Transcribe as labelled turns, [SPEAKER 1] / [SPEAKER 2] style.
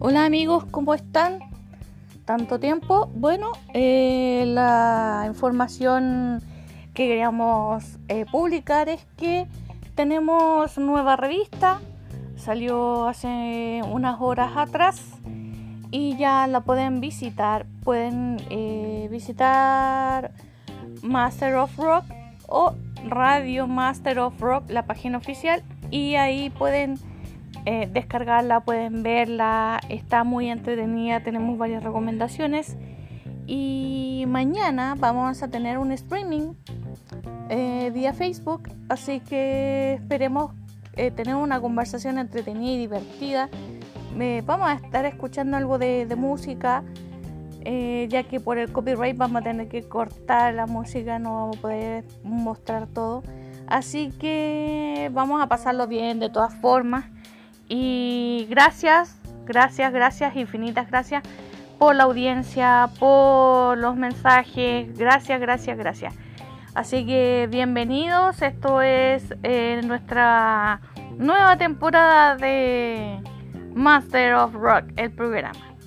[SPEAKER 1] Hola amigos, ¿cómo están? Tanto tiempo. Bueno, eh, la información que queríamos eh, publicar es que tenemos nueva revista. Salió hace unas horas atrás y ya la pueden visitar. Pueden eh, visitar Master of Rock o Radio Master of Rock, la página oficial, y ahí pueden eh, descargarla, pueden verla, está muy entretenida, tenemos varias recomendaciones. Y mañana vamos a tener un streaming eh, vía Facebook, así que esperemos eh, tener una conversación entretenida y divertida. vamos a estar escuchando algo de música, ya que por el copyright vamos a tener que cortar la música, no vamos a poder mostrar todo. Así que vamos a pasarlo bien de todas formas. Y gracias, gracias, gracias, infinitas gracias por la audiencia, por los mensajes. Gracias, gracias, gracias. Así que bienvenidos. Esto es eh, nuestra nueva temporada de Master of Rock, el programa.